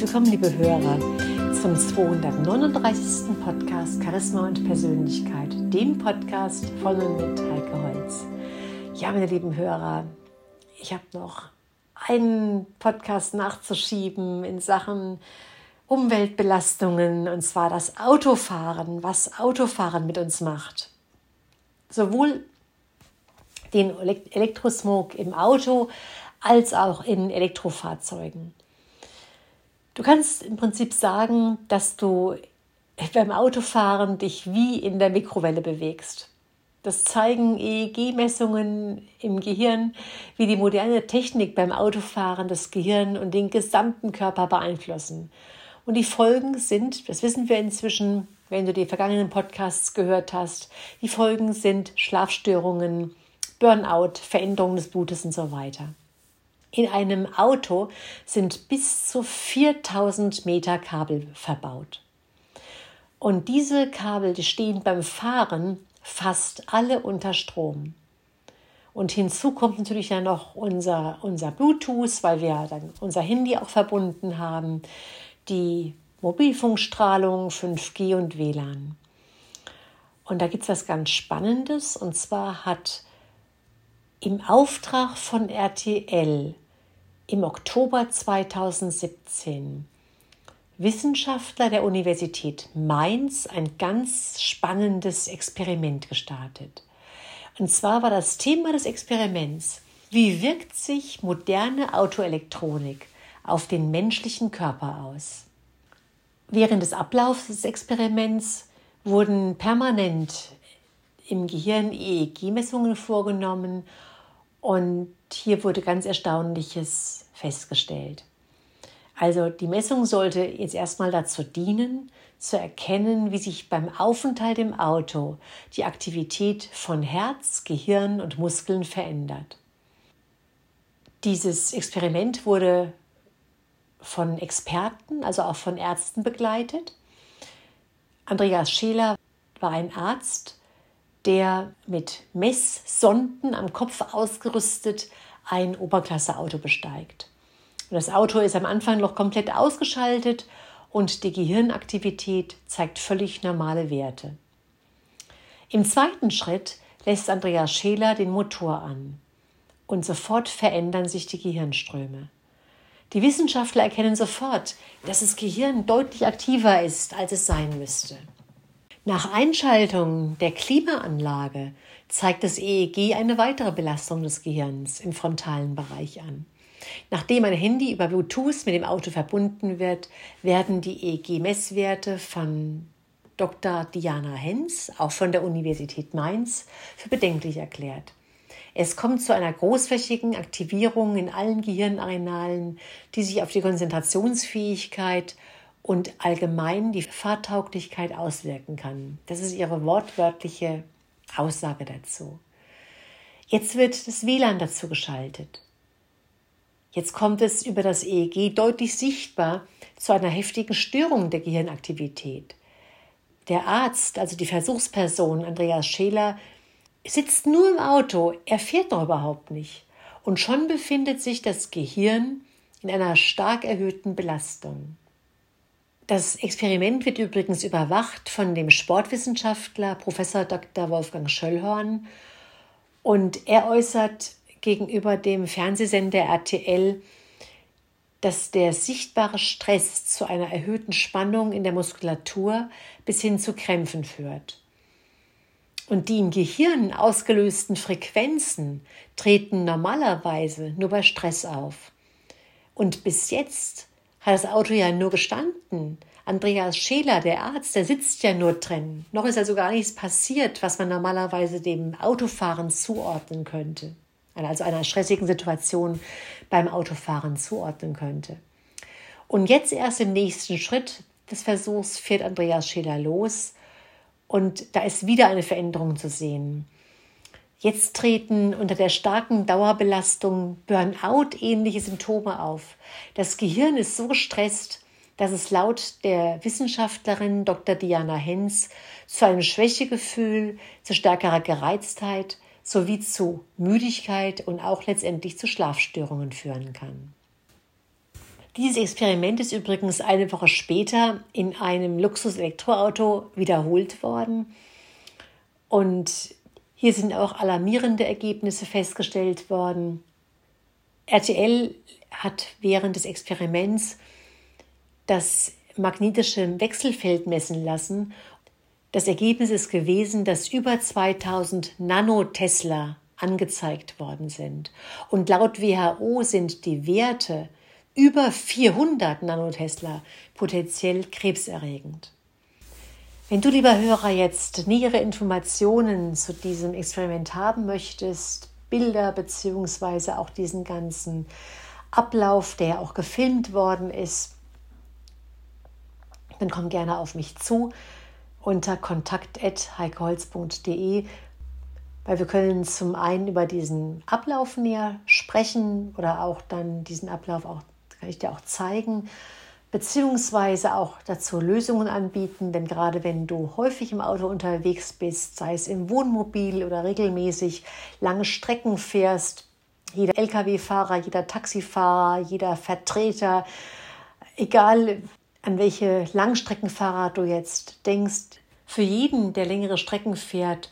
willkommen, liebe Hörer, zum 239. Podcast Charisma und Persönlichkeit, dem Podcast von und mit Heike Holz. Ja, meine lieben Hörer, ich habe noch einen Podcast nachzuschieben in Sachen Umweltbelastungen, und zwar das Autofahren, was Autofahren mit uns macht. Sowohl den Elektrosmog im Auto als auch in Elektrofahrzeugen. Du kannst im Prinzip sagen, dass du beim Autofahren dich wie in der Mikrowelle bewegst. Das zeigen EEG-Messungen im Gehirn, wie die moderne Technik beim Autofahren das Gehirn und den gesamten Körper beeinflussen. Und die Folgen sind, das wissen wir inzwischen, wenn du die vergangenen Podcasts gehört hast, die Folgen sind Schlafstörungen, Burnout, Veränderungen des Blutes und so weiter. In einem Auto sind bis zu 4000 Meter Kabel verbaut. Und diese Kabel, die stehen beim Fahren fast alle unter Strom. Und hinzu kommt natürlich dann noch unser, unser Bluetooth, weil wir dann unser Handy auch verbunden haben, die Mobilfunkstrahlung, 5G und WLAN. Und da gibt es was ganz Spannendes, und zwar hat im Auftrag von RTL im Oktober 2017 Wissenschaftler der Universität Mainz ein ganz spannendes Experiment gestartet. Und zwar war das Thema des Experiments, wie wirkt sich moderne Autoelektronik auf den menschlichen Körper aus? Während des Ablaufs des Experiments wurden permanent im Gehirn EEG-Messungen vorgenommen und hier wurde ganz Erstaunliches festgestellt. Also die Messung sollte jetzt erstmal dazu dienen, zu erkennen, wie sich beim Aufenthalt im Auto die Aktivität von Herz, Gehirn und Muskeln verändert. Dieses Experiment wurde von Experten, also auch von Ärzten begleitet. Andreas Scheler war ein Arzt, der mit Messsonden am Kopf ausgerüstet ein Oberklasse-Auto besteigt. Und das Auto ist am Anfang noch komplett ausgeschaltet und die Gehirnaktivität zeigt völlig normale Werte. Im zweiten Schritt lässt Andreas Scheler den Motor an und sofort verändern sich die Gehirnströme. Die Wissenschaftler erkennen sofort, dass das Gehirn deutlich aktiver ist, als es sein müsste. Nach Einschaltung der Klimaanlage zeigt das EEG eine weitere Belastung des Gehirns im frontalen Bereich an. Nachdem ein Handy über Bluetooth mit dem Auto verbunden wird, werden die EEG-Messwerte von Dr. Diana Hens, auch von der Universität Mainz, für bedenklich erklärt. Es kommt zu einer großflächigen Aktivierung in allen Gehirnarealen, die sich auf die Konzentrationsfähigkeit und allgemein die Fahrtauglichkeit auswirken kann. Das ist ihre wortwörtliche Aussage dazu. Jetzt wird das WLAN dazu geschaltet. Jetzt kommt es über das EEG deutlich sichtbar zu einer heftigen Störung der Gehirnaktivität. Der Arzt, also die Versuchsperson Andreas Scheler, sitzt nur im Auto, er fährt doch überhaupt nicht. Und schon befindet sich das Gehirn in einer stark erhöhten Belastung. Das Experiment wird übrigens überwacht von dem Sportwissenschaftler Professor Dr. Wolfgang Schöllhorn und er äußert gegenüber dem Fernsehsender RTL, dass der sichtbare Stress zu einer erhöhten Spannung in der Muskulatur bis hin zu Krämpfen führt. Und die im Gehirn ausgelösten Frequenzen treten normalerweise nur bei Stress auf. Und bis jetzt hat das Auto ja nur gestanden. Andreas Scheler, der Arzt, der sitzt ja nur drin. Noch ist also gar nichts passiert, was man normalerweise dem Autofahren zuordnen könnte. Also einer stressigen Situation beim Autofahren zuordnen könnte. Und jetzt erst im nächsten Schritt des Versuchs fährt Andreas Scheler los und da ist wieder eine Veränderung zu sehen. Jetzt treten unter der starken Dauerbelastung Burnout-ähnliche Symptome auf. Das Gehirn ist so gestresst, dass es laut der Wissenschaftlerin Dr. Diana Hens zu einem Schwächegefühl, zu stärkerer Gereiztheit sowie zu Müdigkeit und auch letztendlich zu Schlafstörungen führen kann. Dieses Experiment ist übrigens eine Woche später in einem Luxus-Elektroauto wiederholt worden. Und hier sind auch alarmierende Ergebnisse festgestellt worden. RTL hat während des Experiments das magnetische Wechselfeld messen lassen. Das Ergebnis ist gewesen, dass über 2000 Nanotesla angezeigt worden sind. Und laut WHO sind die Werte über 400 Nanotesla potenziell krebserregend. Wenn du, lieber Hörer, jetzt nähere Informationen zu diesem Experiment haben möchtest, Bilder beziehungsweise auch diesen ganzen Ablauf, der auch gefilmt worden ist, dann komm gerne auf mich zu unter kontakt.heikeholz.de, weil wir können zum einen über diesen Ablauf näher sprechen oder auch dann diesen Ablauf auch, kann ich dir auch zeigen, beziehungsweise auch dazu Lösungen anbieten, denn gerade wenn du häufig im Auto unterwegs bist, sei es im Wohnmobil oder regelmäßig lange Strecken fährst, jeder Lkw-Fahrer, jeder Taxifahrer, jeder Vertreter, egal an welche Langstreckenfahrer du jetzt denkst, für jeden, der längere Strecken fährt,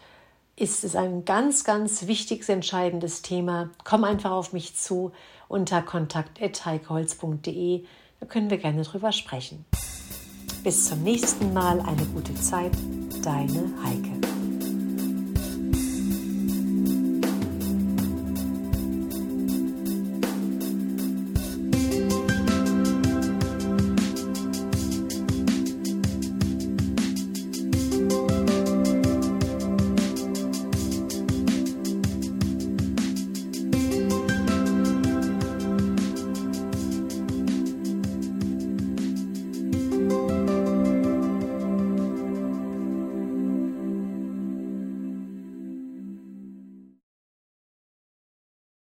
ist es ein ganz, ganz wichtiges, entscheidendes Thema. Komm einfach auf mich zu unter kontakt.heikeholz.de. Da können wir gerne drüber sprechen. Bis zum nächsten Mal. Eine gute Zeit. Deine Heike.